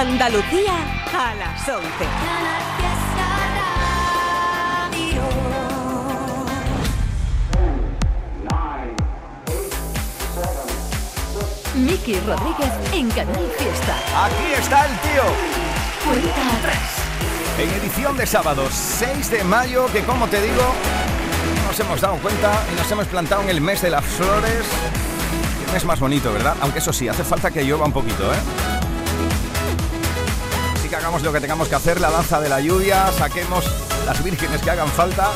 Andalucía a las 11. Miki Rodríguez en Canal Fiesta. Aquí está el tío. Cuenta atrás. En edición de sábado 6 de mayo, que como te digo, nos hemos dado cuenta y nos hemos plantado en el mes de las flores. El mes más bonito, ¿verdad? Aunque eso sí, hace falta que llueva un poquito, ¿eh? Hagamos lo que tengamos que hacer, la danza de la lluvia, saquemos las vírgenes que hagan falta,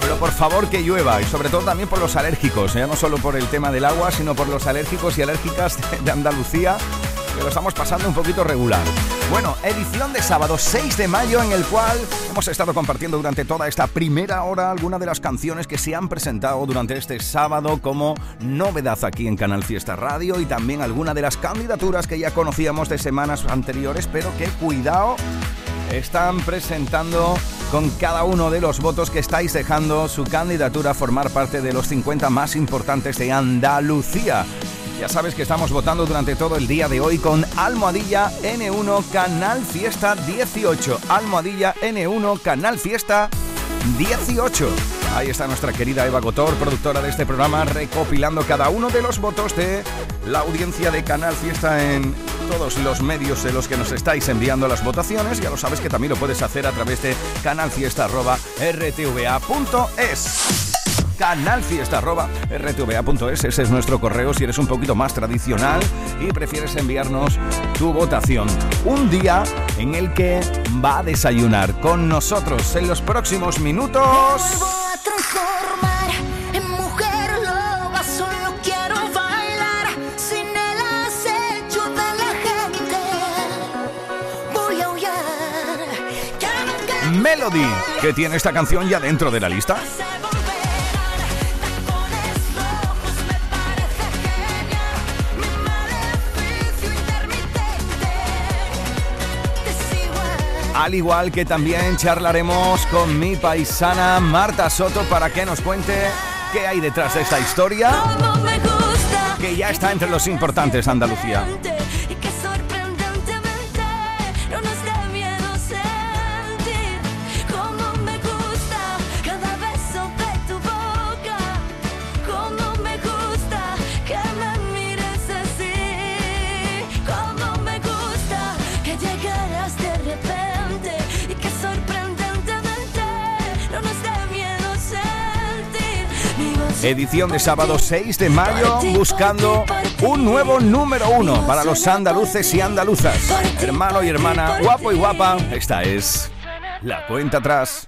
pero por favor que llueva y sobre todo también por los alérgicos, ya no solo por el tema del agua, sino por los alérgicos y alérgicas de Andalucía, que lo estamos pasando un poquito regular. Bueno, edición de sábado 6 de mayo en el cual hemos estado compartiendo durante toda esta primera hora algunas de las canciones que se han presentado durante este sábado como novedad aquí en Canal Fiesta Radio y también algunas de las candidaturas que ya conocíamos de semanas anteriores, pero que cuidado, están presentando con cada uno de los votos que estáis dejando su candidatura a formar parte de los 50 más importantes de Andalucía. Ya sabes que estamos votando durante todo el día de hoy con Almohadilla N1 Canal Fiesta 18. Almohadilla N1 Canal Fiesta 18. Ahí está nuestra querida Eva Gotor, productora de este programa, recopilando cada uno de los votos de la audiencia de Canal Fiesta en todos los medios de los que nos estáis enviando las votaciones. Ya lo sabes que también lo puedes hacer a través de canalfiesta.rtva.es canalfiesta.rtva.es. Ese es nuestro correo si eres un poquito más tradicional y prefieres enviarnos tu votación. Un día en el que va a desayunar con nosotros en los próximos minutos. Melody, que tiene esta canción ya dentro de la lista. Al igual que también charlaremos con mi paisana Marta Soto para que nos cuente qué hay detrás de esta historia, que ya está entre los importantes Andalucía. Edición de sábado 6 de mayo buscando un nuevo número uno para los andaluces y andaluzas. Hermano y hermana, guapo y guapa, esta es la cuenta atrás.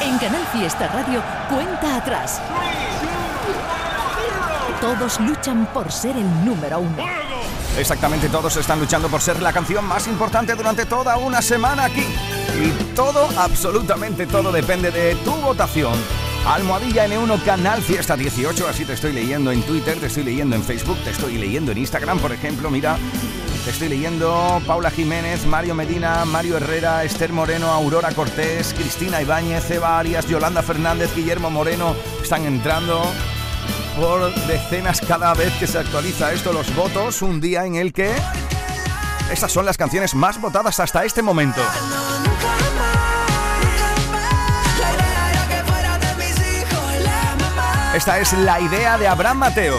En Canal Fiesta Radio, cuenta atrás. Todos luchan por ser el número uno. Exactamente, todos están luchando por ser la canción más importante durante toda una semana aquí. Y todo, absolutamente todo, depende de tu votación. Almohadilla N1 Canal Fiesta 18, así te estoy leyendo en Twitter, te estoy leyendo en Facebook, te estoy leyendo en Instagram, por ejemplo, mira, te estoy leyendo Paula Jiménez, Mario Medina, Mario Herrera, Esther Moreno, Aurora Cortés, Cristina Ibáñez, Eva Arias, Yolanda Fernández, Guillermo Moreno, están entrando por decenas cada vez que se actualiza esto los votos, un día en el que estas son las canciones más votadas hasta este momento. Esta es la idea de Abraham Mateo.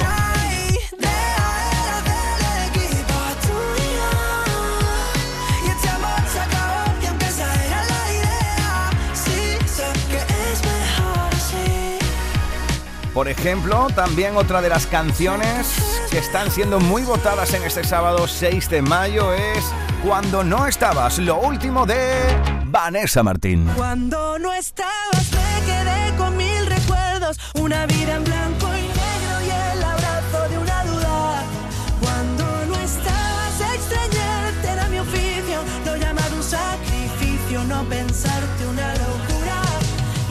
Por ejemplo, también otra de las canciones que están siendo muy votadas en este sábado 6 de mayo es Cuando no estabas, lo último de Vanessa Martín. Cuando no estabas una vida en blanco y negro y el abrazo de una duda. Cuando no estabas extrañarte era mi oficio, lo llamado un sacrificio, no pensarte una locura.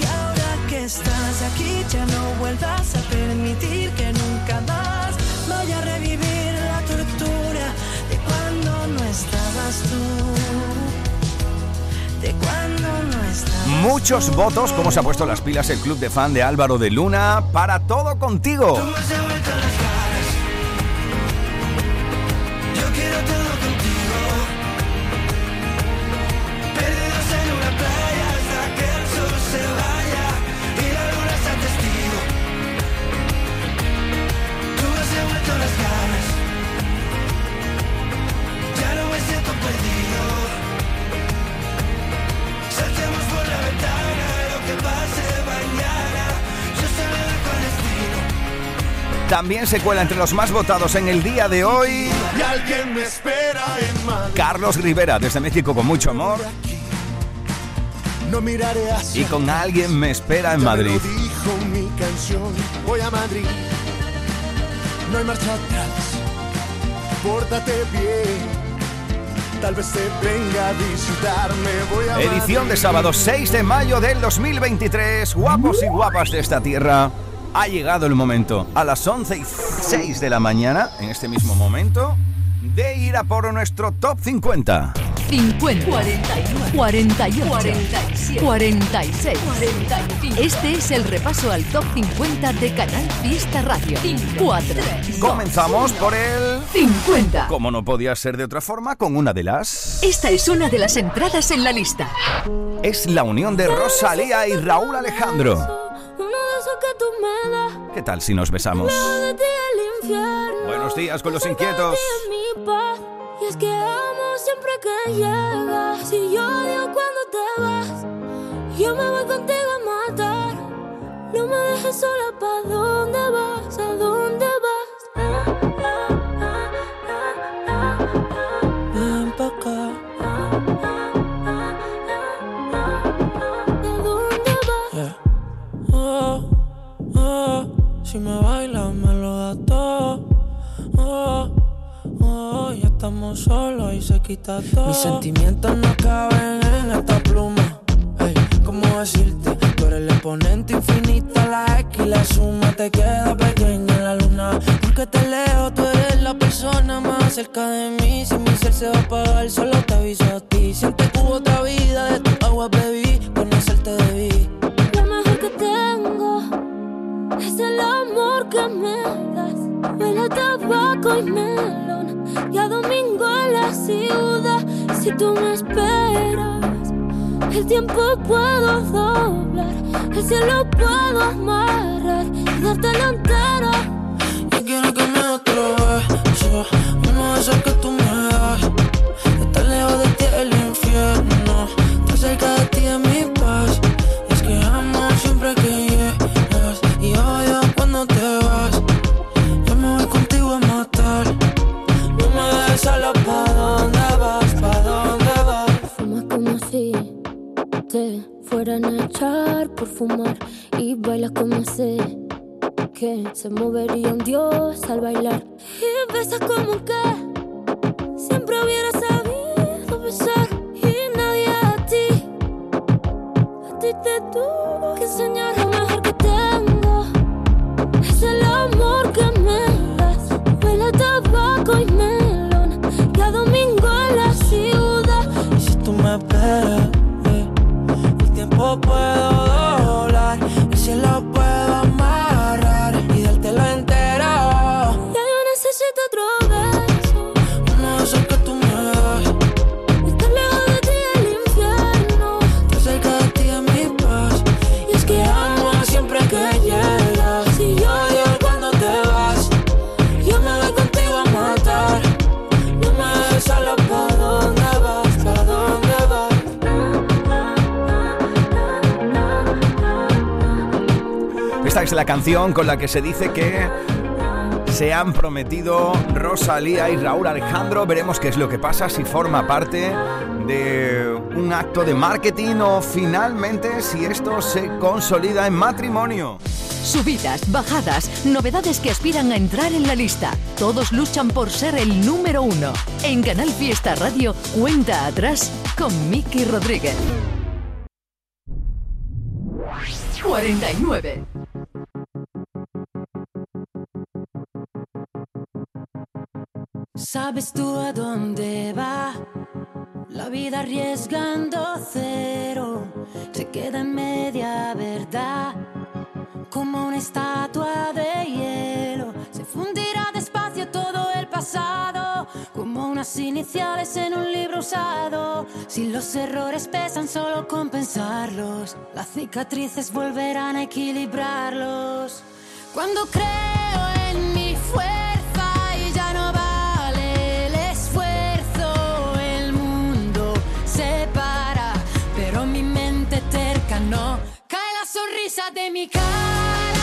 Y ahora que estás aquí ya no vuelvas a permitir que nunca más vaya a revivir la tortura de cuando no estabas tú. Muchos votos, como se ha puesto las pilas el club de fan de Álvaro de Luna, para todo contigo. También se cuela entre los más votados en el día de hoy. Y alguien me espera en Madrid. Carlos Rivera, desde México con mucho amor. No miraré hacia Y con alguien me espera en me Madrid. dijo mi canción. Voy a Madrid. No hay marcha atrás. Pórtate bien. Tal vez te venga a visitarme. Voy a Edición de sábado 6 de mayo del 2023. Guapos y guapas de esta tierra. Ha llegado el momento, a las 11 y 6 de la mañana, en este mismo momento, de ir a por nuestro top 50. 50, 41, 48, 47, 46, 45. Este es el repaso al top 50 de Canal Fiesta Radio. 4, Comenzamos por el... 50. Como no podía ser de otra forma, con una de las... Esta es una de las entradas en la lista. Es la unión de Rosalía y Raúl Alejandro. Que tú me das. ¿Qué tal si nos besamos? de ti el infierno. Buenos días con los inquietos. mi paz. Y es que amo siempre que llegas. Si yo odio cuando te vas, yo me voy contigo a matar. No me dejes sola, ¿pa' dónde vas? ¿A dónde vas? Si me bailas me lo da todo. Oh, oh, ya estamos solos y se quita todo. Mis sentimientos no caben en esta pluma. Ey, ¿cómo decirte? Tú eres el exponente infinito, la X y la suma te queda pequeña en la luna. Porque te leo, tú eres la persona más cerca de mí. Si mi ser se va a apagar, solo te aviso a ti. Siente que hubo otra vida, de tu agua bebí, conocerte debí. Es el amor que me das. Huele a tabaco y melón. Y a domingo en la ciudad. Si tú me esperas, el tiempo puedo doblar. El cielo puedo amarrar y dártelo entero. Yo quiero que me otro beso Uno que tú me se movería un dios al bailar con la que se dice que se han prometido Rosalía y Raúl Alejandro. Veremos qué es lo que pasa, si forma parte de un acto de marketing o finalmente si esto se consolida en matrimonio. Subidas, bajadas, novedades que aspiran a entrar en la lista. Todos luchan por ser el número uno. En Canal Fiesta Radio, cuenta atrás con Miki Rodríguez. 49. ¿Sabes tú a dónde va? La vida arriesgando cero se queda en media verdad. Como una estatua de hielo se fundirá despacio todo el pasado. Como unas iniciales en un libro usado. Si los errores pesan solo compensarlos, las cicatrices volverán a equilibrarlos. Cuando creo en mi fuerza sonrisa de mi cara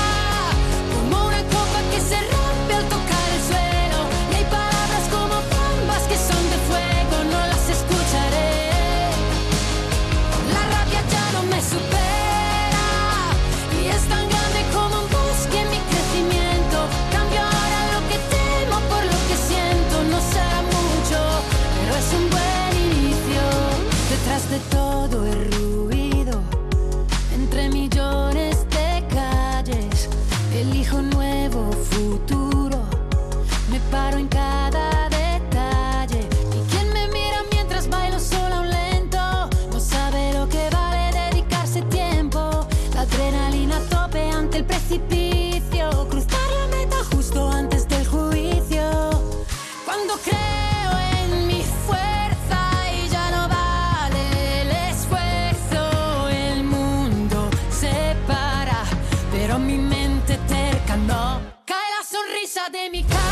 sonrisa de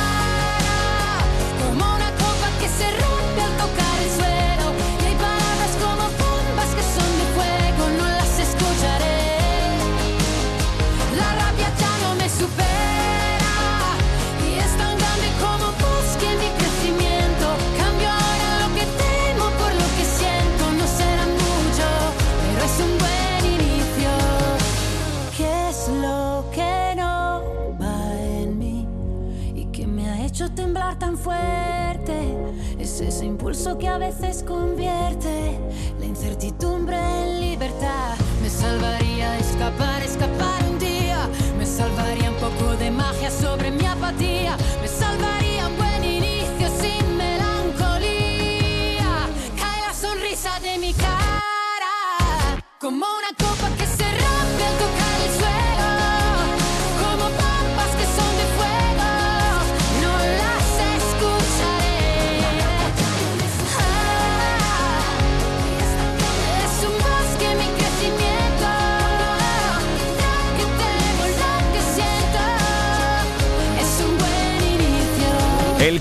impulso que a veces convierte la incertidumbre en libertad. Me salvaría escapar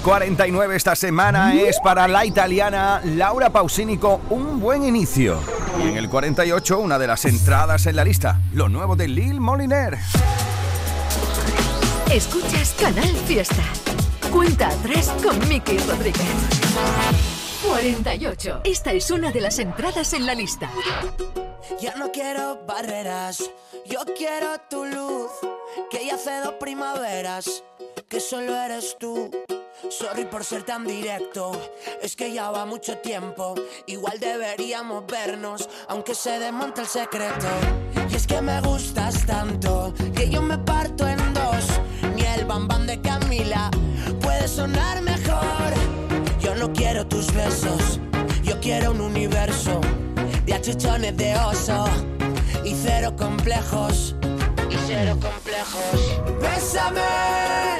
El 49 esta semana es para la italiana Laura Pausinico, un buen inicio. Y en el 48, una de las entradas en la lista, lo nuevo de Lil Moliner. Escuchas Canal Fiesta. Cuenta atrás con Miki Rodríguez. 48. Esta es una de las entradas en la lista. Ya no quiero barreras, yo quiero tu luz. Que ya hace dos primaveras, que solo eres tú. Sorry por ser tan directo, es que ya va mucho tiempo. Igual deberíamos vernos, aunque se desmonte el secreto. Y es que me gustas tanto, que yo me parto en dos. Ni el bambán de Camila puede sonar mejor. Yo no quiero tus besos, yo quiero un universo de achuchones de oso y cero complejos. Y cero complejos. Bésame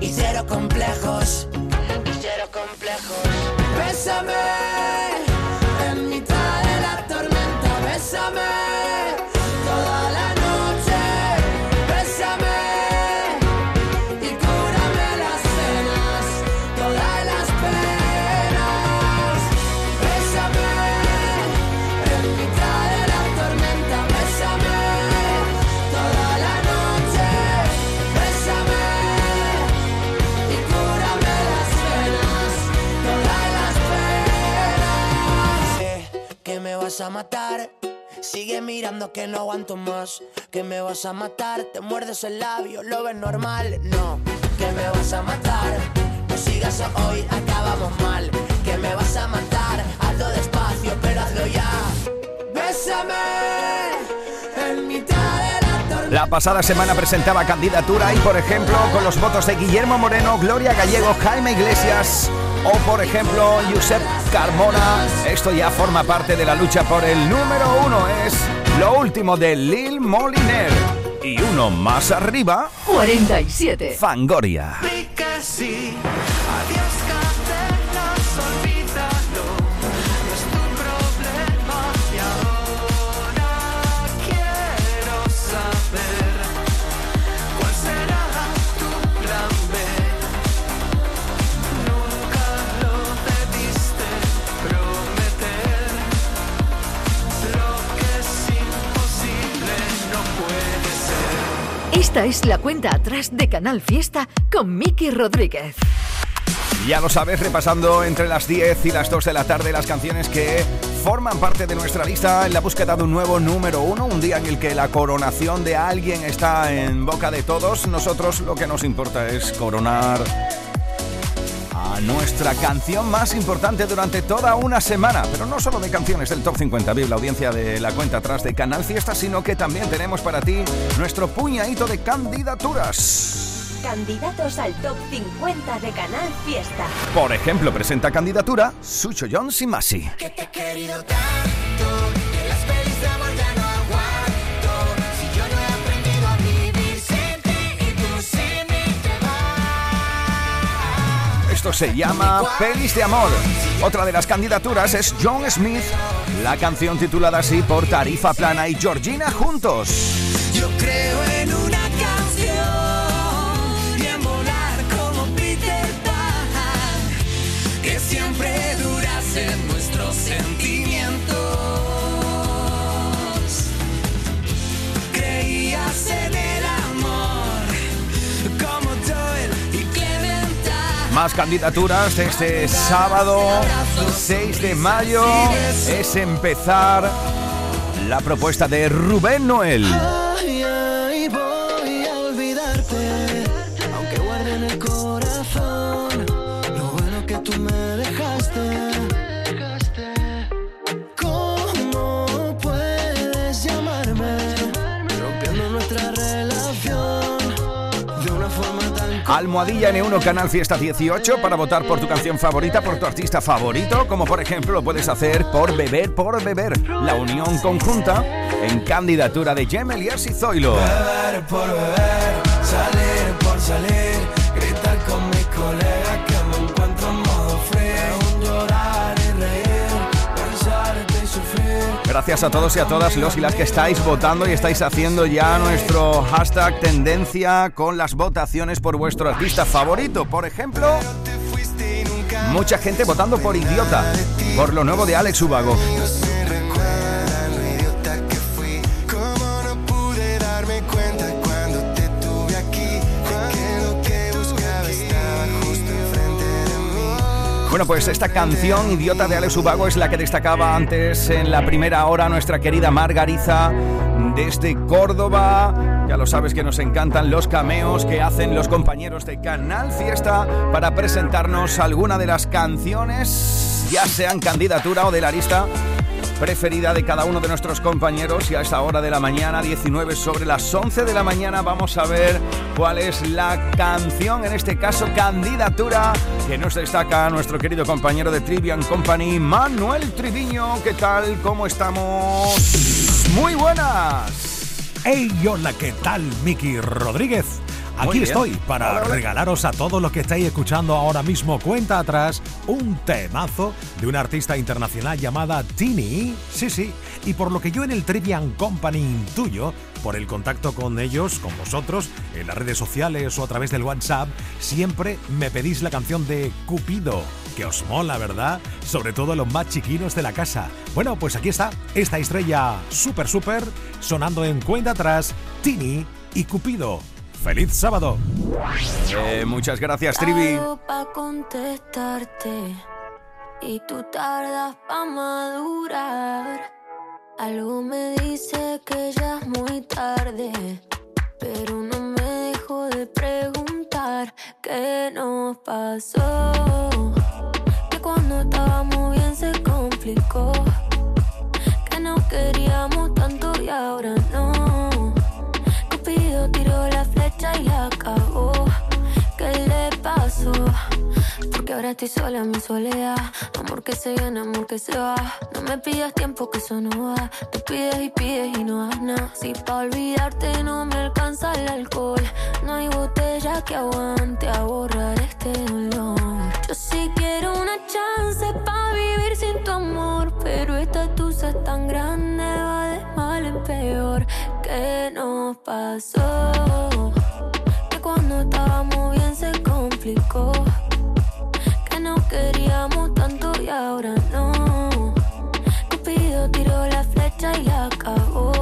y cero complejos. Y cero complejos. Bésame Que no aguanto más. Que me vas a matar. Te muerdes el labio, lo ves normal. No, que me vas a matar. No sigas hoy, acabamos mal. Que me vas a matar. Hazlo despacio, pero hazlo ya. Bésame en mitad de la tormenta. La pasada semana presentaba candidatura y, por ejemplo, con los votos de Guillermo Moreno, Gloria Gallego, Jaime Iglesias o, por ejemplo, Josep Carmona. Esto ya forma parte de la lucha por el número uno. Es lo último de Lil Moliner. Y uno más arriba, 47. Fangoria. Esta es la cuenta atrás de Canal Fiesta con Miki Rodríguez. Ya lo sabes, repasando entre las 10 y las 2 de la tarde las canciones que forman parte de nuestra lista en la búsqueda de un nuevo número uno, un día en el que la coronación de alguien está en boca de todos. Nosotros lo que nos importa es coronar nuestra canción más importante durante toda una semana. Pero no solo de canciones del Top 50, vive la audiencia de la cuenta atrás de Canal Fiesta, sino que también tenemos para ti nuestro puñadito de candidaturas. Candidatos al Top 50 de Canal Fiesta. Por ejemplo, presenta candidatura Sucho Jones y Masi. Esto se llama Pelis de Amor. Otra de las candidaturas es John Smith, la canción titulada así por Tarifa Plana y Georgina juntos. Yo creo en una Más candidaturas este sábado 6 de mayo es empezar la propuesta de Rubén Noel. Almohadilla N1 Canal Fiesta 18 para votar por tu canción favorita, por tu artista favorito, como por ejemplo lo puedes hacer por Beber por Beber, la unión conjunta en candidatura de Gemeliers y Zoilo. Beber por beber, salir por salir, Gracias a todos y a todas los y las que estáis votando y estáis haciendo ya nuestro hashtag tendencia con las votaciones por vuestro artista favorito. Por ejemplo, mucha gente votando por Idiota, por lo nuevo de Alex Ubago. Bueno, pues esta canción Idiota de Alex Ubago es la que destacaba antes en la primera hora nuestra querida Margariza desde Córdoba. Ya lo sabes que nos encantan los cameos que hacen los compañeros de Canal Fiesta para presentarnos alguna de las canciones, ya sean candidatura o de la lista preferida de cada uno de nuestros compañeros y a esta hora de la mañana, 19 sobre las 11 de la mañana, vamos a ver cuál es la canción, en este caso candidatura, que nos destaca nuestro querido compañero de Trivian Company, Manuel Triviño. ¿Qué tal? ¿Cómo estamos? Muy buenas. Hey, hola, ¿qué tal? Miki Rodríguez. Aquí estoy para Hola, hola. regalaros a todos los que estáis escuchando ahora mismo cuenta atrás un temazo de una artista internacional llamada Tini. Sí, sí. Y por lo que yo en el Trivian Company intuyo, por el contacto con ellos, con vosotros, en las redes sociales o a través del WhatsApp, siempre me pedís la canción de Cupido, que os mola, ¿verdad? Sobre todo los más chiquinos de la casa. Bueno, pues aquí está, esta estrella súper, súper, sonando en cuenta atrás, Tini y Cupido. ¡Feliz sábado! Eh, muchas gracias, Trivi. Pa contestarte y tú tardas pa madurar. Algo me dice que ya es muy tarde, pero no me dejo de preguntar qué nos pasó. Que cuando estábamos bien se complicó, Estoy sola en mi soledad. Amor que se viene, amor que se va. No me pidas tiempo que eso no va. Tú pides y pides y no das nada. Si pa' olvidarte no me alcanza el alcohol. No hay botella que aguante a borrar este dolor. Yo sí quiero una chance pa' vivir sin tu amor. Pero esta tusa es tan grande, va de mal en peor. ¿Qué nos pasó? Que cuando estábamos bien se complicó queríamos tanto y ahora no. Cupido tiró la flecha y la acabó.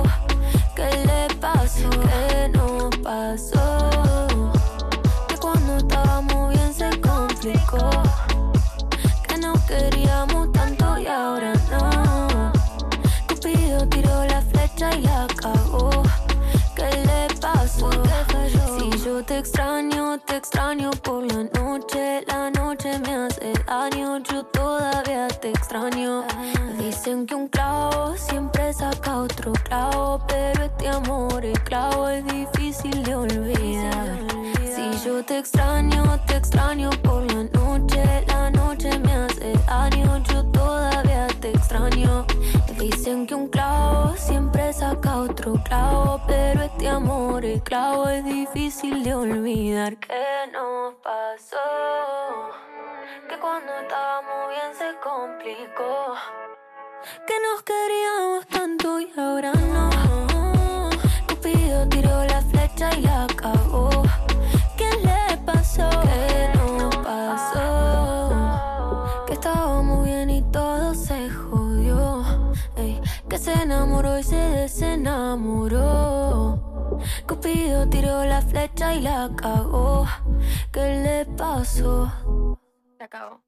¿Qué le pasó? ¿Qué no pasó? Que cuando estábamos bien se complicó. Que no queríamos tanto y ahora no. Cupido tiró la flecha y la acabó. ¿Qué le pasó? Si yo te extraño, te extraño por la noche Dicen que un clavo siempre saca otro clavo, pero este amor, el clavo es difícil de olvidar. Si yo te extraño, te extraño por la noche, la noche me hace daño, yo todavía te extraño. Dicen que un clavo siempre saca otro clavo, pero este amor, el clavo es difícil de olvidar. ¿Qué nos pasó? Que cuando estábamos bien se complicó. Que nos queríamos tanto y ahora no. Cupido tiró la flecha y la cagó. ¿Qué le pasó? ¿Qué nos pasó? Que estábamos bien y todo se jodió. Que se enamoró y se desenamoró. Cupido tiró la flecha y la cagó. ¿Qué le pasó? Se acabó.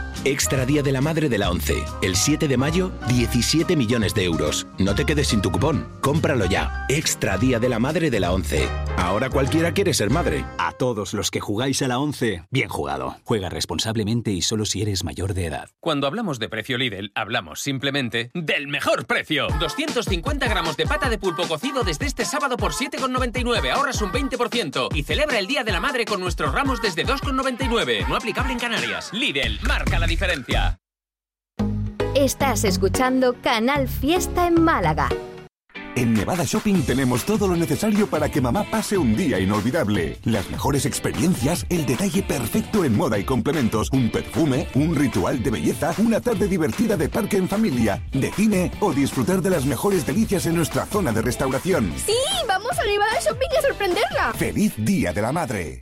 Extra Día de la Madre de la ONCE. El 7 de mayo, 17 millones de euros. No te quedes sin tu cupón. Cómpralo ya. Extra Día de la Madre de la ONCE. Ahora cualquiera quiere ser madre. A todos los que jugáis a la 11, bien jugado. Juega responsablemente y solo si eres mayor de edad. Cuando hablamos de precio Lidl, hablamos simplemente del mejor precio. 250 gramos de pata de pulpo cocido desde este sábado por 7,99. Ahorras un 20%. Y celebra el Día de la Madre con nuestros ramos desde 2,99. No aplicable en Canarias. Lidl, marca la diferencia. Estás escuchando Canal Fiesta en Málaga. En Nevada Shopping tenemos todo lo necesario para que mamá pase un día inolvidable. Las mejores experiencias, el detalle perfecto en moda y complementos, un perfume, un ritual de belleza, una tarde divertida de parque en familia, de cine o disfrutar de las mejores delicias en nuestra zona de restauración. ¡Sí! ¡Vamos a Nevada Shopping a sorprenderla! ¡Feliz Día de la Madre!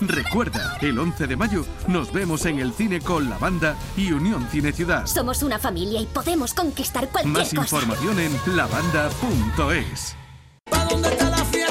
Recuerda, el 11 de mayo nos vemos en el cine con la banda y Unión Cine Ciudad. Somos una familia y podemos conquistar cualquier Más cosa. información en lavanda.es. ¿Pa dónde está la fiesta?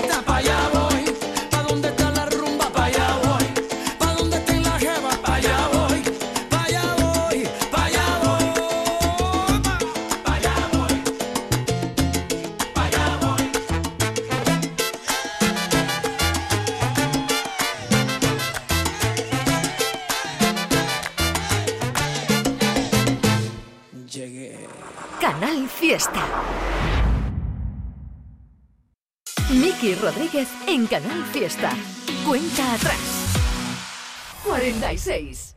Rodríguez en Canal Fiesta. Cuenta atrás. 46.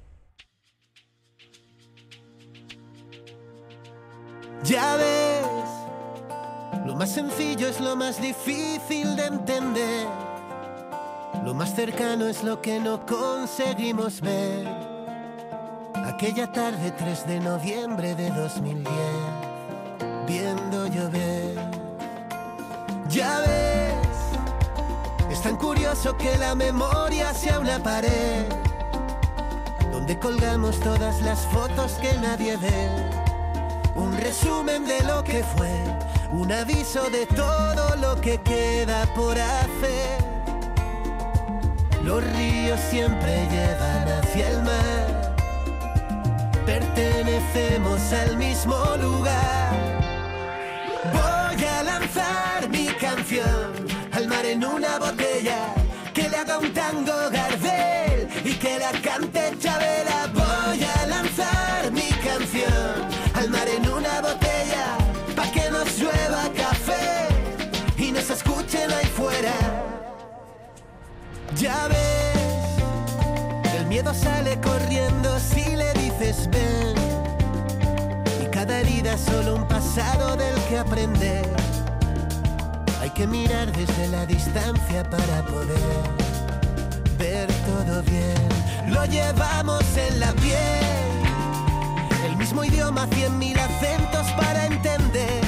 Ya ves, lo más sencillo es lo más difícil de entender. Lo más cercano es lo que no conseguimos ver. Aquella tarde 3 de noviembre de 2010, viendo llover. Ya ves, es tan curioso que la memoria sea una pared donde colgamos todas las fotos que nadie ve. Un resumen de lo que fue, un aviso de todo lo que queda por hacer. Los ríos siempre llevan hacia el mar, pertenecemos al mismo lugar. Voy a lanzar mi canción en una botella, que le haga un tango Gardel y que la cante Chabela. Voy a lanzar mi canción al mar en una botella, pa' que nos llueva café y nos escuchen ahí fuera. Ya ves, el miedo sale corriendo si le dices ven. Y cada herida es solo un pasado del que aprender. Que mirar desde la distancia para poder ver todo bien. Lo llevamos en la piel, el mismo idioma, cien mil acentos para entender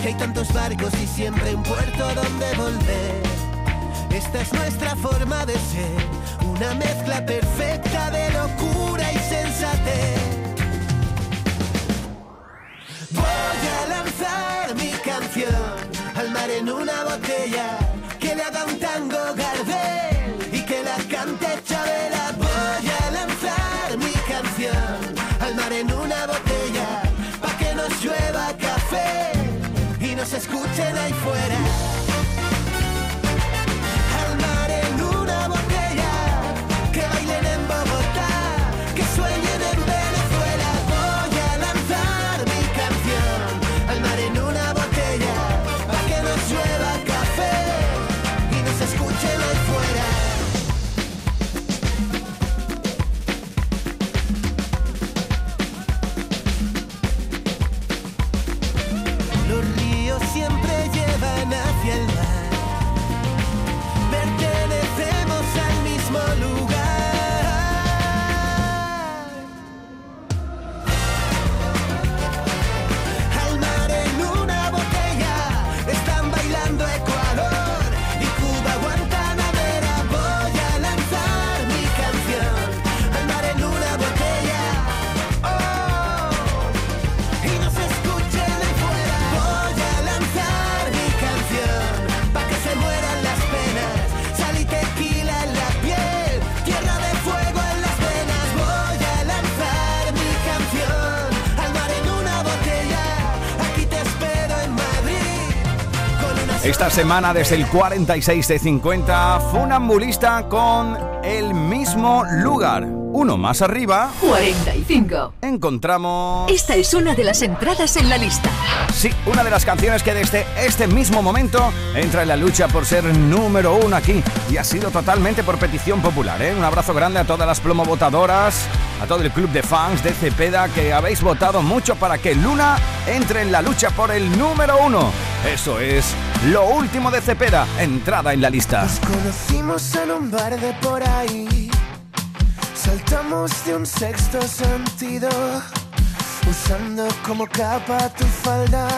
que hay tantos barcos y siempre un puerto donde volver. Esta es nuestra forma de ser, una mezcla perfecta de locura y sensatez. Voy a lanzar mi canción en una botella que le haga un tango Gardel semana desde el 46 de 50, Funambulista con el mismo lugar. Uno más arriba 45. encontramos... Esta es una de las entradas en la lista. Sí, una de las canciones que desde este mismo momento entra en la lucha por ser número uno aquí. Y ha sido totalmente por petición popular, ¿eh? Un abrazo grande a todas las plomovotadoras, a todo el club de fans de Cepeda que habéis votado mucho para que Luna entre en la lucha por el número uno. Eso es lo último de Cepeda, entrada en la lista. Nos conocimos en un bar de por ahí. Saltamos de un sexto sentido. Usando como capa tu falda.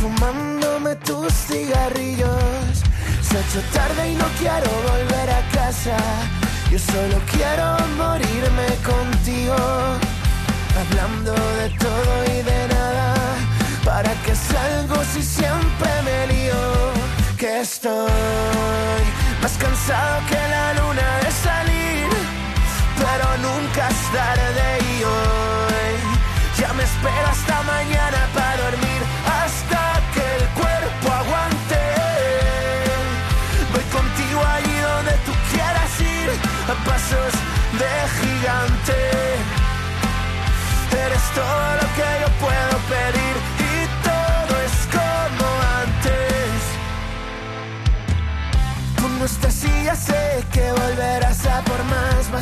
Fumándome tus cigarrillos. Se ha hecho tarde y no quiero volver a casa. Yo solo quiero morirme contigo. Hablando de todo y de nada. ¿Para qué salgo si siempre me lío? Que estoy más cansado que la luna de salir. Pero nunca es tarde y hoy ya me espero hasta mañana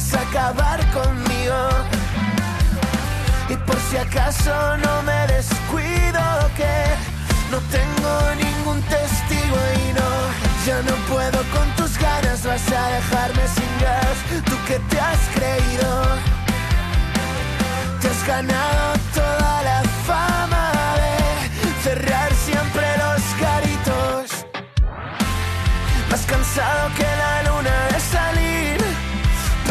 vas a acabar conmigo. Y por si acaso no me descuido que no tengo ningún testigo y no, ya no puedo con tus ganas, vas a dejarme sin gas, tú que te has creído. Te has ganado toda la fama de cerrar siempre los garitos. Más cansado que la luna de salir,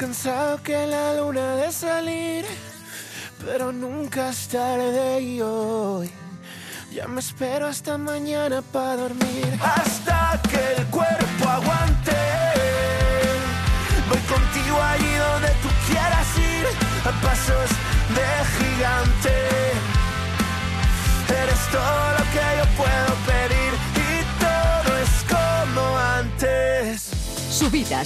cansado que la luna de salir, pero nunca es tarde y hoy ya me espero hasta mañana para dormir. Hasta que el cuerpo aguante. Voy contigo allí donde tú quieras ir, a pasos de gigante.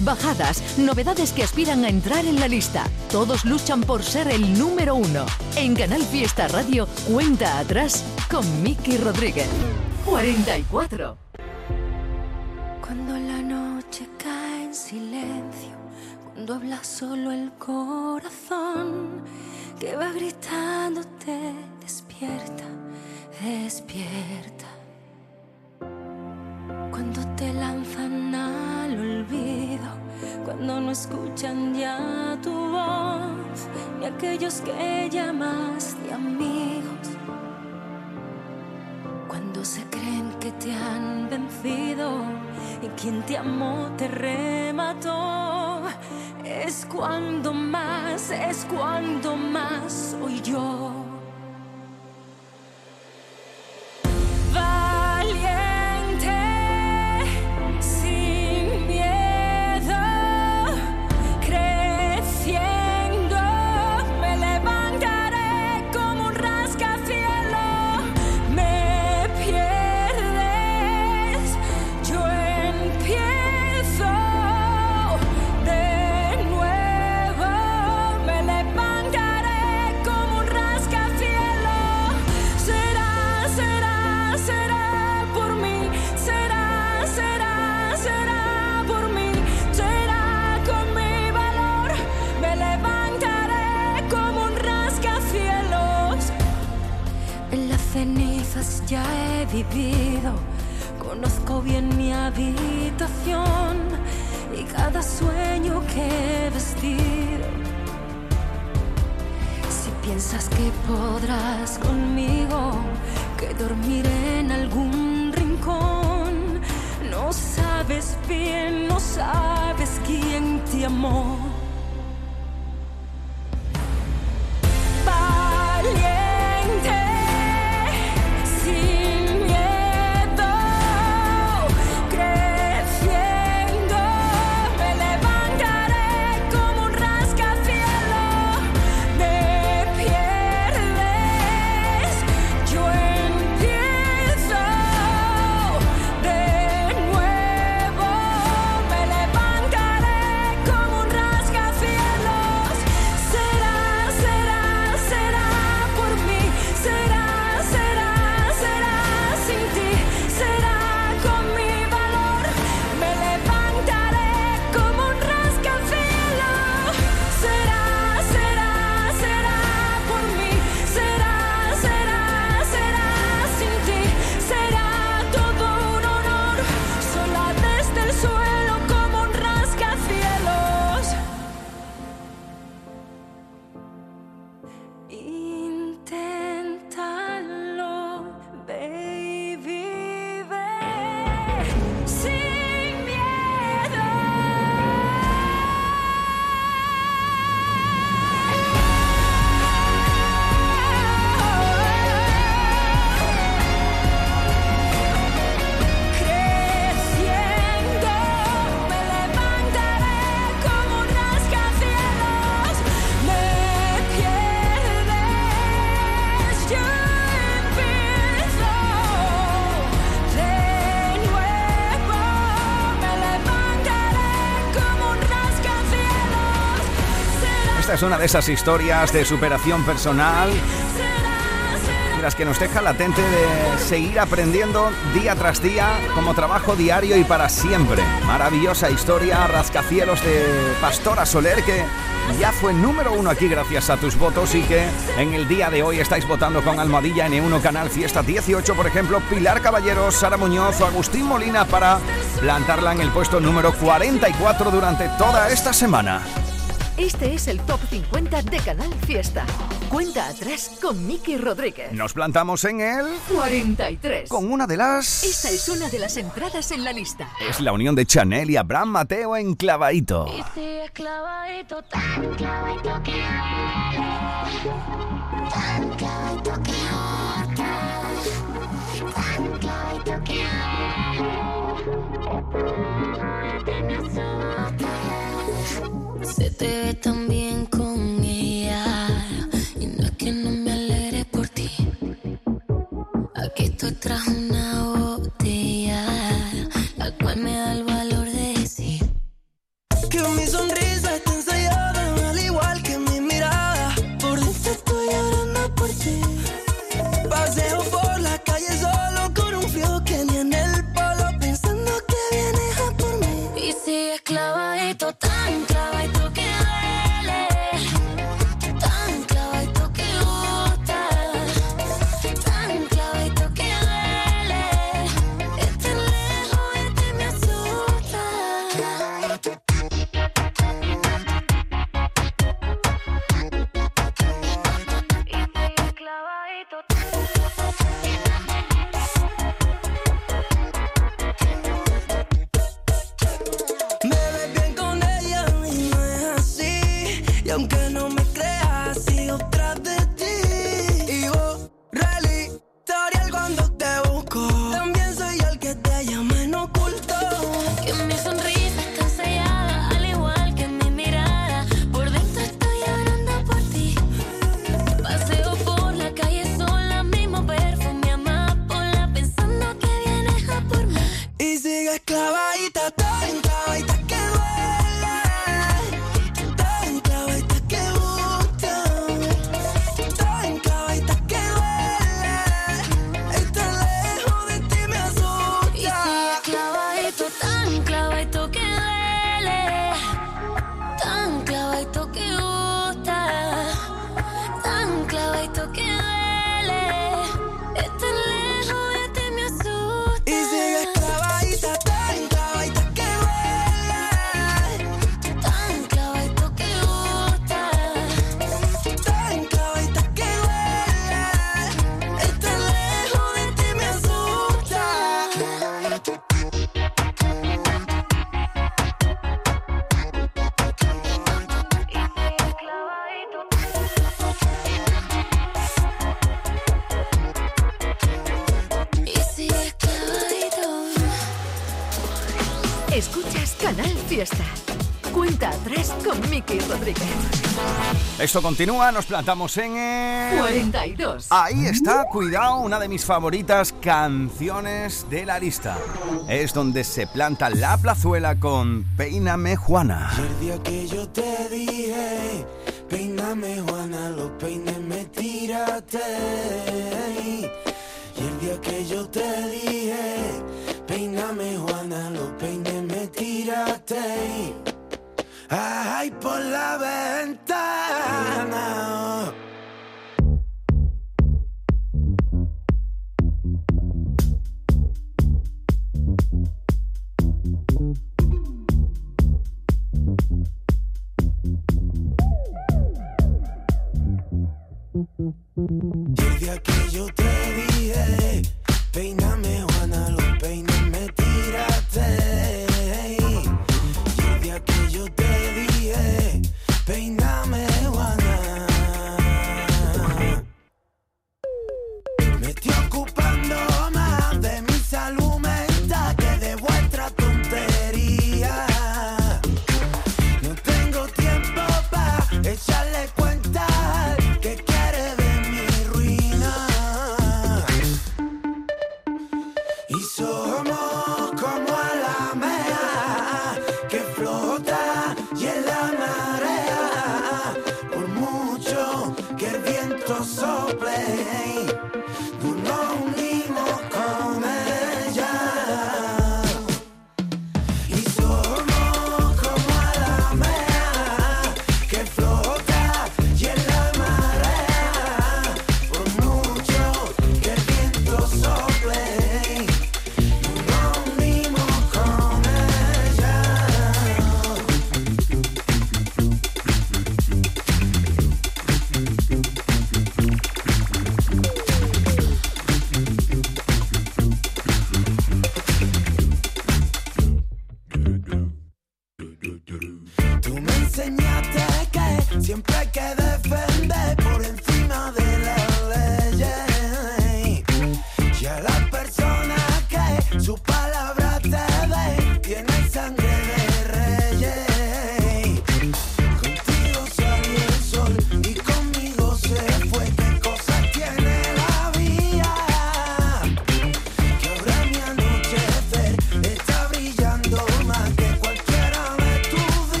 Bajadas, novedades que aspiran a entrar en la lista. Todos luchan por ser el número uno. En Canal Fiesta Radio, cuenta atrás con Miki Rodríguez. 44. Cuando la noche cae en silencio, cuando habla solo el corazón, que va gritándote, despierta, despierta. Cuando te lanzan al olvido, cuando no escuchan ya tu voz, ni aquellos que llamas de amigos. Cuando se creen que te han vencido y quien te amó te remató, es cuando más, es cuando más soy yo. Ya he vivido. Conozco bien mi habitación y cada sueño que he vestido. Si piensas que podrás conmigo, que dormiré en algún rincón, no sabes bien, no sabes quién te amó. Es una de esas historias de superación personal las que nos deja latente de seguir aprendiendo día tras día como trabajo diario y para siempre. Maravillosa historia, rascacielos de Pastora Soler que ya fue número uno aquí gracias a tus votos y que en el día de hoy estáis votando con Almohadilla N1 Canal Fiesta 18, por ejemplo, Pilar Caballeros, Sara Muñoz o Agustín Molina para plantarla en el puesto número 44 durante toda esta semana. Este es el top 50 de Canal Fiesta. Cuenta atrás con Miki Rodríguez. Nos plantamos en el 43. Con una de las... Esta es una de las entradas en la lista. Es la unión de Chanel y Abraham Mateo en Clavadito. Este es clavadito, tan clavadito que tan clavadito que tan clavadito que se te ve tan bien con ella. Y no es que no me alegre por ti. Aquí tú traes una botella, la cual me da el valor de decir que mi sonrisa está ensayada, al igual que mi mirada. Por dentro estoy llorando por ti. Paseo por la calle solo con un frío que ni en el palo, pensando que vienes a por mí. Y si esclavadito tanto. continúa, nos plantamos en el... 42. Ahí está, cuidado, una de mis favoritas canciones de la lista. Es donde se planta la plazuela con Peíname Juana. El día que yo te dije, Peíname Juana, los peines me tírate. Y el día que yo te dije, Peíname Juana, los peines me tírate ay, por la ventana.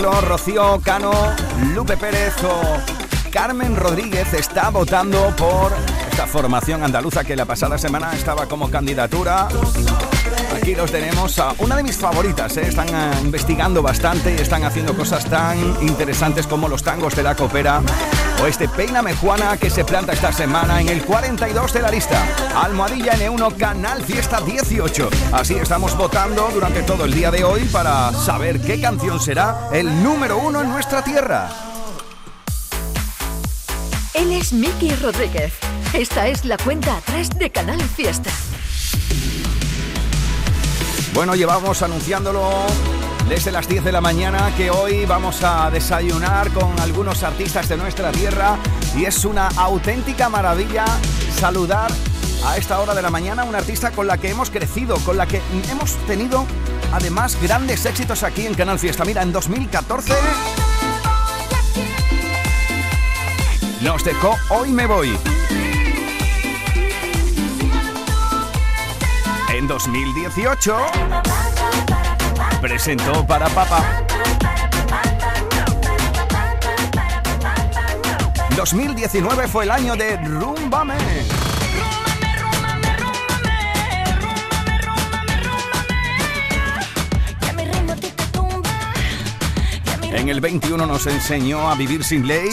Ejemplo, Rocío Cano, Lupe Pérez o Carmen Rodríguez está votando por esta formación andaluza que la pasada semana estaba como candidatura. Aquí los tenemos a una de mis favoritas, ¿eh? están eh, investigando bastante y están haciendo cosas tan interesantes como los tangos de la copera o este Peíname Juana que se planta esta semana en el 42 de la lista. Almohadilla N1 Canal Fiesta 18. Así estamos votando durante todo el día de hoy para saber qué canción será el número uno en nuestra tierra. Él es Miki Rodríguez. Esta es la cuenta atrás de Canal Fiesta. Bueno, llevamos anunciándolo desde las 10 de la mañana que hoy vamos a desayunar con algunos artistas de nuestra tierra y es una auténtica maravilla saludar a esta hora de la mañana a una artista con la que hemos crecido, con la que hemos tenido además grandes éxitos aquí en Canal Fiesta. Mira, en 2014 nos dejó Hoy me voy. En 2018 presentó para Papá. 2019 fue el año de Rumbame. En el 21 nos enseñó a vivir sin ley.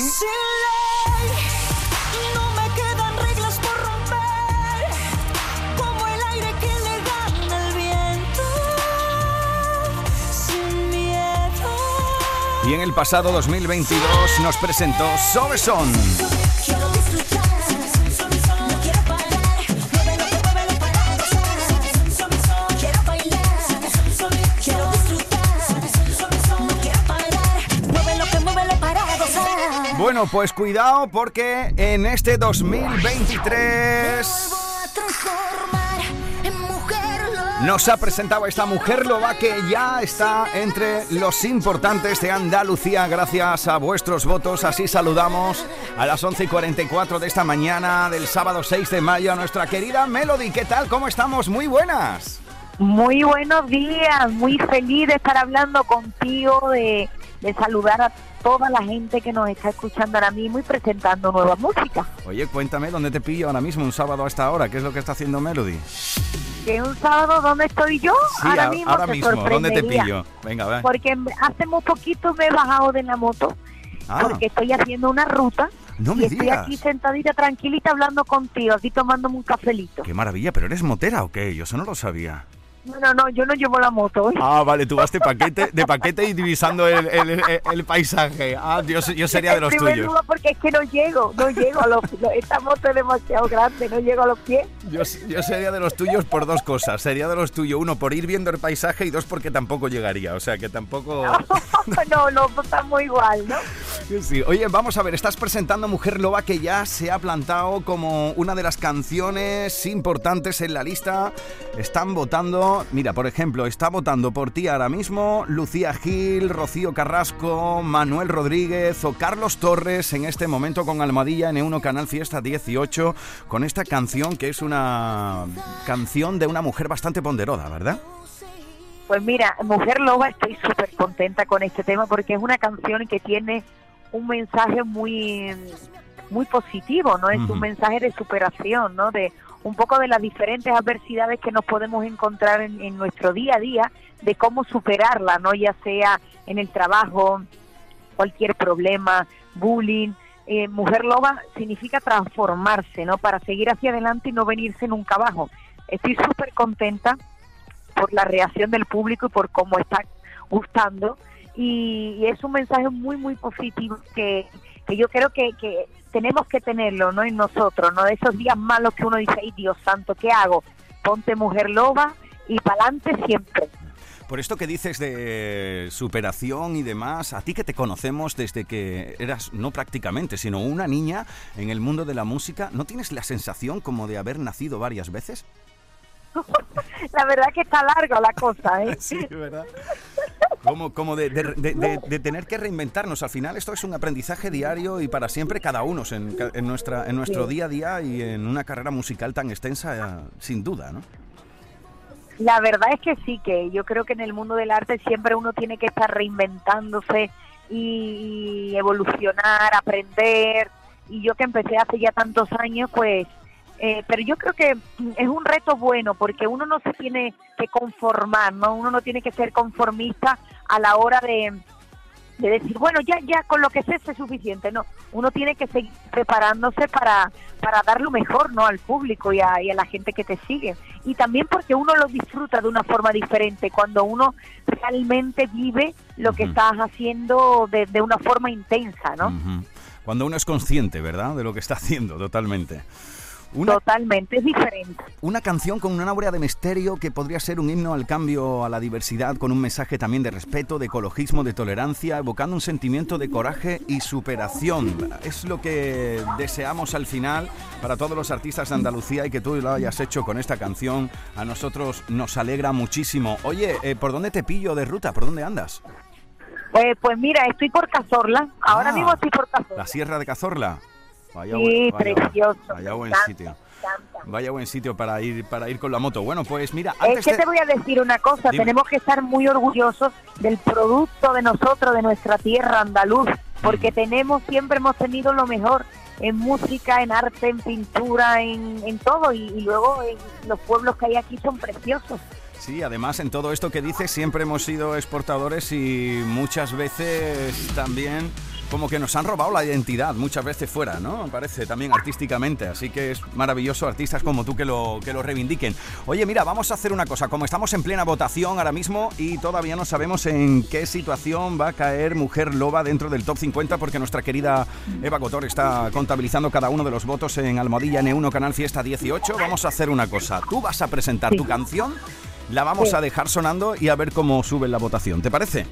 Y en el pasado 2022 nos presentó Sobeson. Bueno, pues cuidado porque en este 2023 nos ha presentado esta mujer loba que ya está entre los importantes de Andalucía gracias a vuestros votos. Así saludamos a las 11 y 44 de esta mañana del sábado 6 de mayo a nuestra querida Melody. ¿Qué tal? ¿Cómo estamos? Muy buenas. Muy buenos días, muy feliz de estar hablando contigo, de, de saludar a toda la gente que nos está escuchando ahora mismo y presentando nueva música. Oye, cuéntame dónde te pillo ahora mismo, un sábado a esta hora, ¿qué es lo que está haciendo Melody? Que un sábado, ¿dónde estoy yo? Sí, ahora mismo, ahora te mismo, ¿dónde te pillo? Venga, va. Porque hace muy poquito me he bajado de la moto, Ah. porque estoy haciendo una ruta No y me estoy digas. aquí sentadita tranquilita hablando contigo, aquí tomándome un cafelito. Qué maravilla, pero eres motera o qué? Yo eso no lo sabía. No, no, no, yo no llevo la moto. ¿eh? Ah, vale, tú vas de paquete, de paquete y divisando el, el- el- el paisaje. Ah, yo, yo sería de los En tuyos. lugar, porque es que no llego, no llego a los, lo- esta moto es demasiado grande, no llego a los pies. Yo, yo sería de los tuyos por dos cosas. Sería de los tuyos, uno, por ir viendo el paisaje y dos, porque tampoco llegaría. O sea, que tampoco... no, no, pues estamos igual, ¿no? Sí. Oye, vamos a ver, estás presentando Mujer Loba que ya se ha plantado como una de las canciones importantes en la lista. Están votando, mira, por ejemplo, está votando por ti ahora mismo Lucía Gil, Rocío Carrasco, Manuel Rodríguez o Carlos Torres en este momento con Almadilla N1 Canal Fiesta 18 con esta canción que es una canción de una mujer bastante ponderosa, ¿verdad? Pues mira, Mujer Loba, estoy súper contenta con este tema porque es una canción que tiene un mensaje muy muy positivo, ¿no? Es un mensaje de superación, ¿no? De un poco de las diferentes adversidades que nos podemos encontrar en, en nuestro día a día, de cómo superarla, ¿no? Ya sea en el trabajo, cualquier problema, bullying. Eh, mujer loba significa transformarse, ¿no? Para seguir hacia adelante y no venirse nunca abajo. Estoy súper contenta por la reacción del público y por cómo está gustando. Y, y es un mensaje muy, muy positivo que, que yo creo que, que tenemos que tenerlo ¿no? en nosotros, ¿no? De esos días malos que uno dice, ay Dios santo, ¿qué hago? Ponte mujer loba y para adelante siempre. Por esto que dices de superación y demás, a ti que te conocemos desde que eras, no prácticamente, sino una niña en el mundo de la música, ¿no tienes la sensación como de haber nacido varias veces? La verdad que está larga la cosa, ¿eh? Sí, ¿verdad? Como, como de, de- de- tener que reinventarnos. Al final esto es un aprendizaje diario y para siempre cada uno en, en nuestra, en nuestro día a día y en una carrera musical tan extensa, eh, sin duda, ¿no? La verdad es que sí, que yo creo que en el mundo del arte siempre uno tiene que estar reinventándose y, evolucionar, aprender. Y yo que empecé hace ya tantos años, pues, eh, pero yo creo que es un reto bueno porque uno no se tiene que conformar, ¿no? Uno no tiene que ser conformista a la hora de, de decir, bueno, ya, ya con lo que sé es suficiente. No, uno tiene que seguir preparándose para, para dar lo mejor ¿no? al público y a, y a la gente que te sigue. Y también porque uno lo disfruta de una forma diferente, cuando uno realmente vive lo que estás haciendo de, de una forma intensa, ¿no? Cuando uno es consciente, ¿verdad? De lo que está haciendo, totalmente. Totalmente, es diferente. Una canción con una aurea de misterio que podría ser un himno al cambio, a la diversidad, con un mensaje también de respeto, de ecologismo, de tolerancia, evocando un sentimiento de coraje y superación. Es lo que deseamos al final para todos los artistas de Andalucía y que tú lo hayas hecho con esta canción. A nosotros nos alegra muchísimo. Oye, eh, ¿por dónde te pillo de ruta? ¿Por dónde andas? Eh, pues mira, estoy por Cazorla. Ahora Ah. mismo estoy por Cazorla. La Sierra de Cazorla. Vaya Sí, vaya- precioso. Vaya buen encanta, sitio. encanta. Vaya buen sitio para ir para ir con la moto. Bueno, pues mira, Es antes que de- te voy a decir una cosa, Dime. tenemos que estar muy orgullosos del producto de nosotros, de nuestra tierra andaluz, porque tenemos, siempre hemos tenido lo mejor en música, en arte, en pintura, en, en todo, y, y luego eh, los pueblos que hay aquí son preciosos. Sí, además en todo esto que dices siempre hemos sido exportadores y muchas veces también como que nos han robado la identidad, muchas veces fuera, ¿no? Parece también artísticamente, así que es maravilloso artistas como tú que lo, que lo reivindiquen. Oye, mira, vamos a hacer una cosa, como estamos en plena votación ahora mismo y todavía no sabemos en qué situación va a caer Mujer Loba dentro del top 50 porque nuestra querida Eva Cotor está contabilizando cada uno de los votos en Almohadilla N1 Canal Fiesta 18. Vamos a hacer una cosa, tú vas a presentar tu canción, la vamos Sí. a dejar sonando y a ver cómo sube la votación, ¿te parece?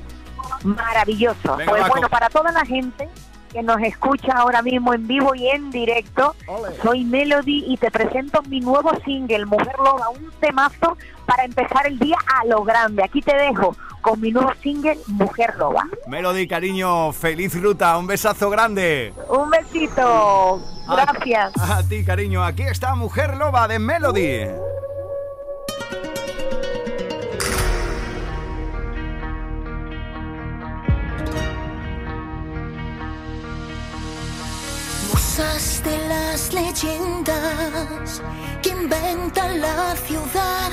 Maravilloso. Venga, pues bueno, para toda la gente que nos escucha ahora mismo en vivo y en directo, soy Melody y te presento mi nuevo single, Mujer Loba, un temazo para empezar el día a lo grande. Aquí te dejo con mi nuevo single, Mujer Loba. Melody, cariño, feliz ruta, un besazo grande. Un besito. Gracias. A, ti, cariño, aquí está Mujer Loba de Melody. Musas de las leyendas que inventan la ciudad,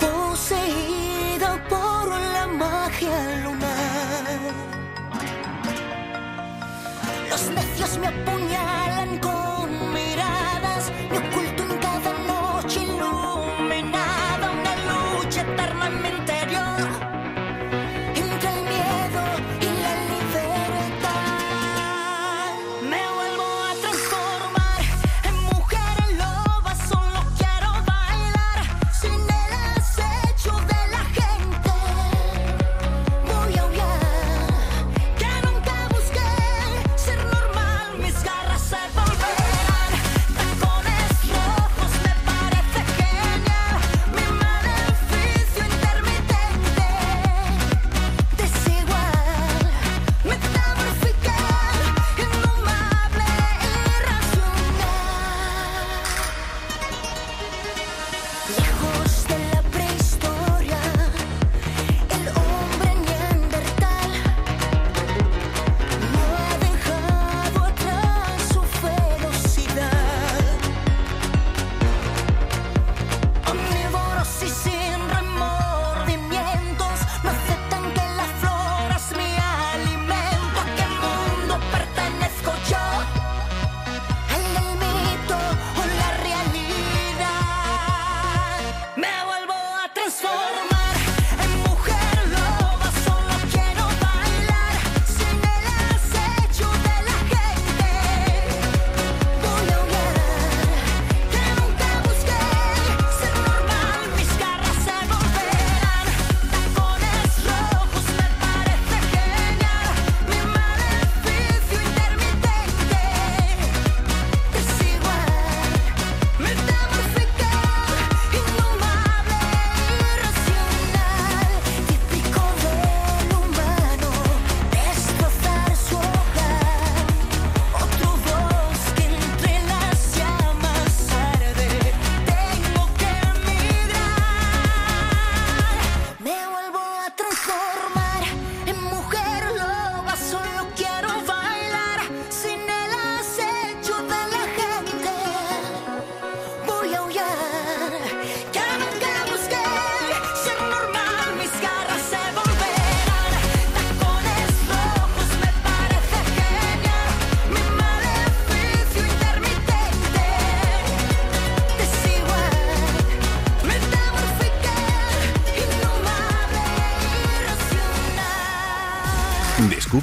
poseída por la magia lunar. Los necios me apuñalan con miradas, me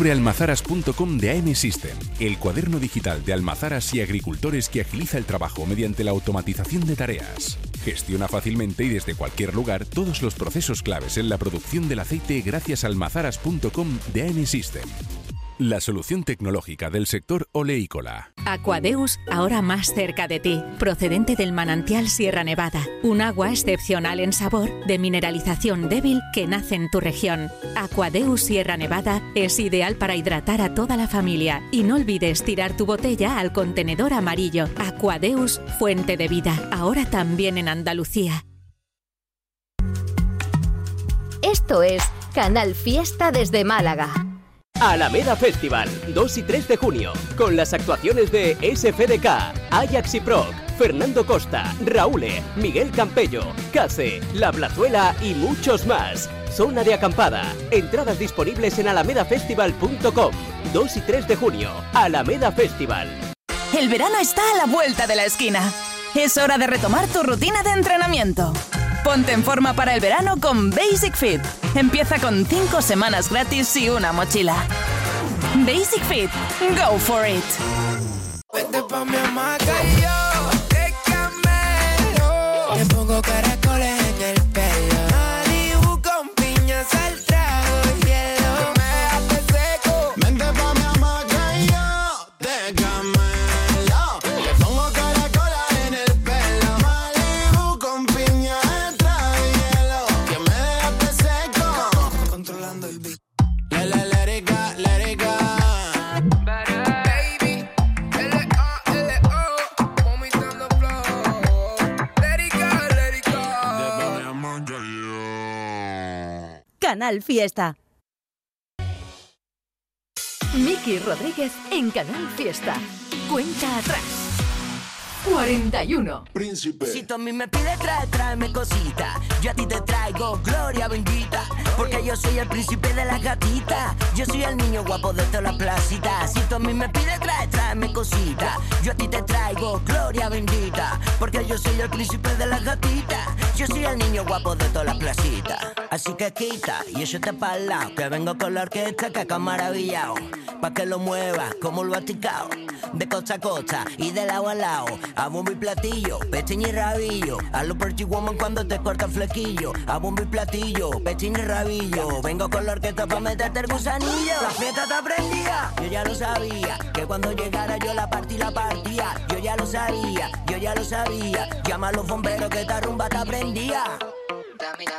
Descubre almazaras.com de AM System, el cuaderno digital de almazaras y agricultores que agiliza el trabajo mediante la automatización de tareas. Gestiona fácilmente y desde cualquier lugar todos los procesos claves en la producción del aceite gracias a almazaras.com de AM System. La solución tecnológica del sector oleícola. Aquadeus, ahora más cerca de ti, procedente del manantial Sierra Nevada, un agua excepcional en sabor, de mineralización débil que nace en tu región. Aquadeus Sierra Nevada es ideal para hidratar a toda la familia y no olvides tirar tu botella al contenedor amarillo. Aquadeus, fuente de vida, ahora también en Andalucía. Esto es Canal Fiesta desde Málaga. Alameda Festival, 2 y 3 de junio, con las actuaciones de SFDK, Ajax y Proc, Fernando Costa, Raúl, Miguel Campello, Case, La Blazuela y muchos más. Zona de acampada. Entradas disponibles en alamedafestival.com. 2 y 3 de junio, Alameda Festival. El verano está a la vuelta de la esquina. Es hora de retomar tu rutina de entrenamiento. Ponte en forma para el verano con Basic Fit. Empieza con 5 semanas gratis y una mochila. Basic Fit. Go for it. Vente pa' mi hamaca y yo te camelo. Le pongo Canal Fiesta. Miki Rodríguez en Canal Fiesta. Cuenta atrás. 41. Príncipe. Si tú a mí me pides trae, tráeme cosita. Yo a ti te traigo gloria bendita. Porque yo soy el príncipe de las gatitas. Yo soy el niño guapo de toda la placita. Si tú a mí me pides trae, tráeme cosita. Yo a ti te traigo gloria bendita. Porque yo soy el príncipe de las gatitas. Yo soy el niño guapo de toda la placita. Así que quita y échate para el lado. Que vengo con la orquesta que acá maravillado. Pa' que lo muevas como el Vaticano. De costa a costa y de lado a lado. A bombo y platillo, pechín y rabillo. A lo pretty woman cuando te corta el flequillo. A bombo y platillo, pechín y rabillo. Vengo con la orquesta pa' meterte el gusanillo. La fiesta te aprendía, yo ya lo sabía. Que cuando llegara yo la partí la partía. Yo ya lo sabía, yo ya lo sabía. Llama a los bomberos que esta rumba te aprendía.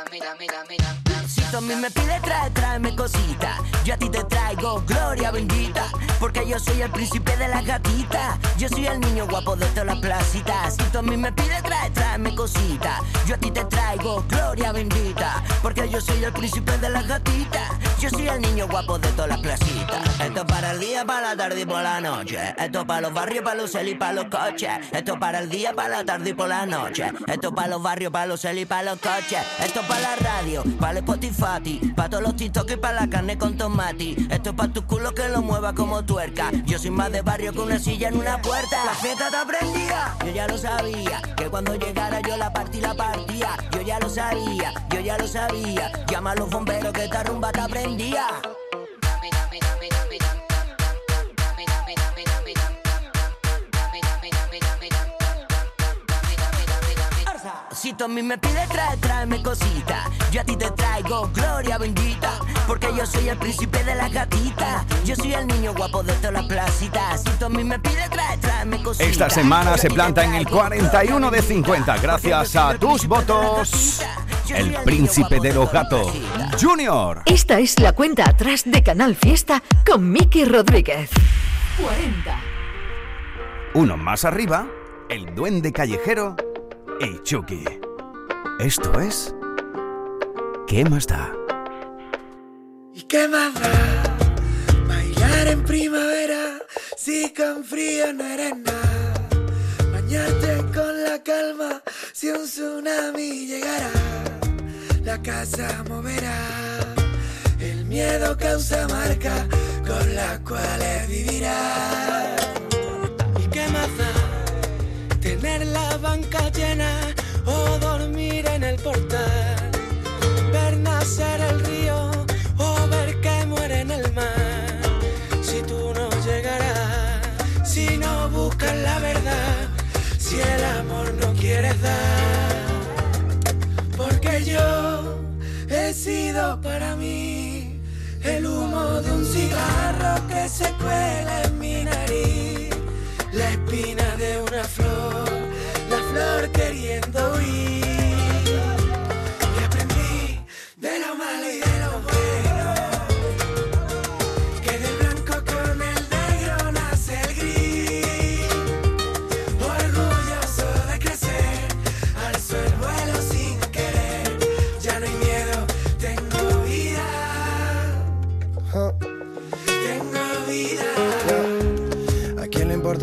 Si tú a mí me pides trae, tráeme cosita. Yo a ti te traigo gloria bendita. Porque yo soy el príncipe de las gatitas. Yo soy el niño guapo de todas las placitas. Mí me pides trae, tráeme cosita. Yo a ti te traigo gloria bendita. Porque yo soy el príncipe de las gatitas. Yo soy el niño guapo de todas las placitas. Esto es para el día, para la tarde y por la noche. Esto es para los barrios, para los celis para los coches. Esto es para el día, para la tarde y por la noche. Esto es para los barrios, para los celis para los coches. Esto es para la radio, para el Spotify, para todos los TikTok y para la carne con tomate. Esto es para tu culo que lo mueva como tuerca. Yo soy más de barrio que una silla en una puerta. La fiesta te aprendía, yo ya lo sabía. Que cuando llegara yo la partí, la partía. Yo ya lo sabía, yo ya lo sabía. Llama a los bomberos que esta rumba te aprendía. Tú a mí me pides trae, tráeme cosita. Yo a ti te traigo gloria bendita. Porque yo soy el príncipe de las gatitas. Yo soy el niño guapo de todas las placitas. Si a mí me pides trae, tráeme cosita. Esta semana se planta en el 41 de 50 gracias a tus votos. El príncipe de los gatos, Junior. Esta es la cuenta atrás de Canal Fiesta con Miki Rodríguez. 40. Uno más arriba, el duende callejero y Chucky. Esto es... ¿Qué más da? ¿Y qué más da? Bailar en primavera si con frío no eres nada. Bañarte con la calma si un tsunami llegara. La casa moverá. El miedo causa marca con las cuales vivirá. ¿Y qué más da? tener la banca llena o dormir en el portal, ver nacer el río o ver que muere en el mar. Si tú no llegarás, si no buscas la verdad, si el amor no quieres dar, porque yo he sido para mí el humo de un cigarro que se cuela en mi nariz, la espina de una flor in the weeds.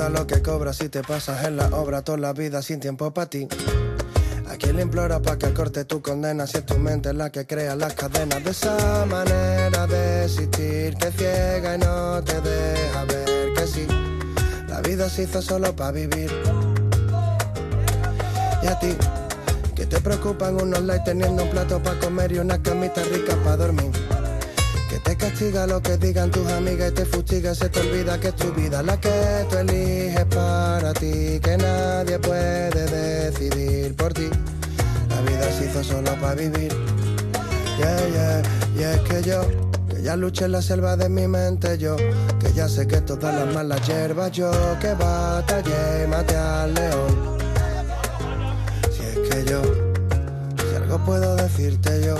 Lo que cobras si te pasas en la obra toda la vida sin tiempo para ti? ¿A quién le implora para que corte tu condena si es tu mente la que crea las cadenas de esa manera de existir que ciega y no te deja ver que sí? La vida se hizo solo para vivir. Y a ti, que te preocupan unos likes teniendo un plato para comer y una camita rica para dormir. Te castiga lo que digan tus amigas y te fustiga, se te olvida que es tu vida la que tú eliges para ti, que nadie puede decidir por ti. La vida se hizo solo para vivir. Yeah, yeah, y es que yo, que ya luché en la selva de mi mente, yo, que ya sé que todas las malas hierbas, yo, que batallé y maté al león. Si es que yo, si algo puedo decirte yo,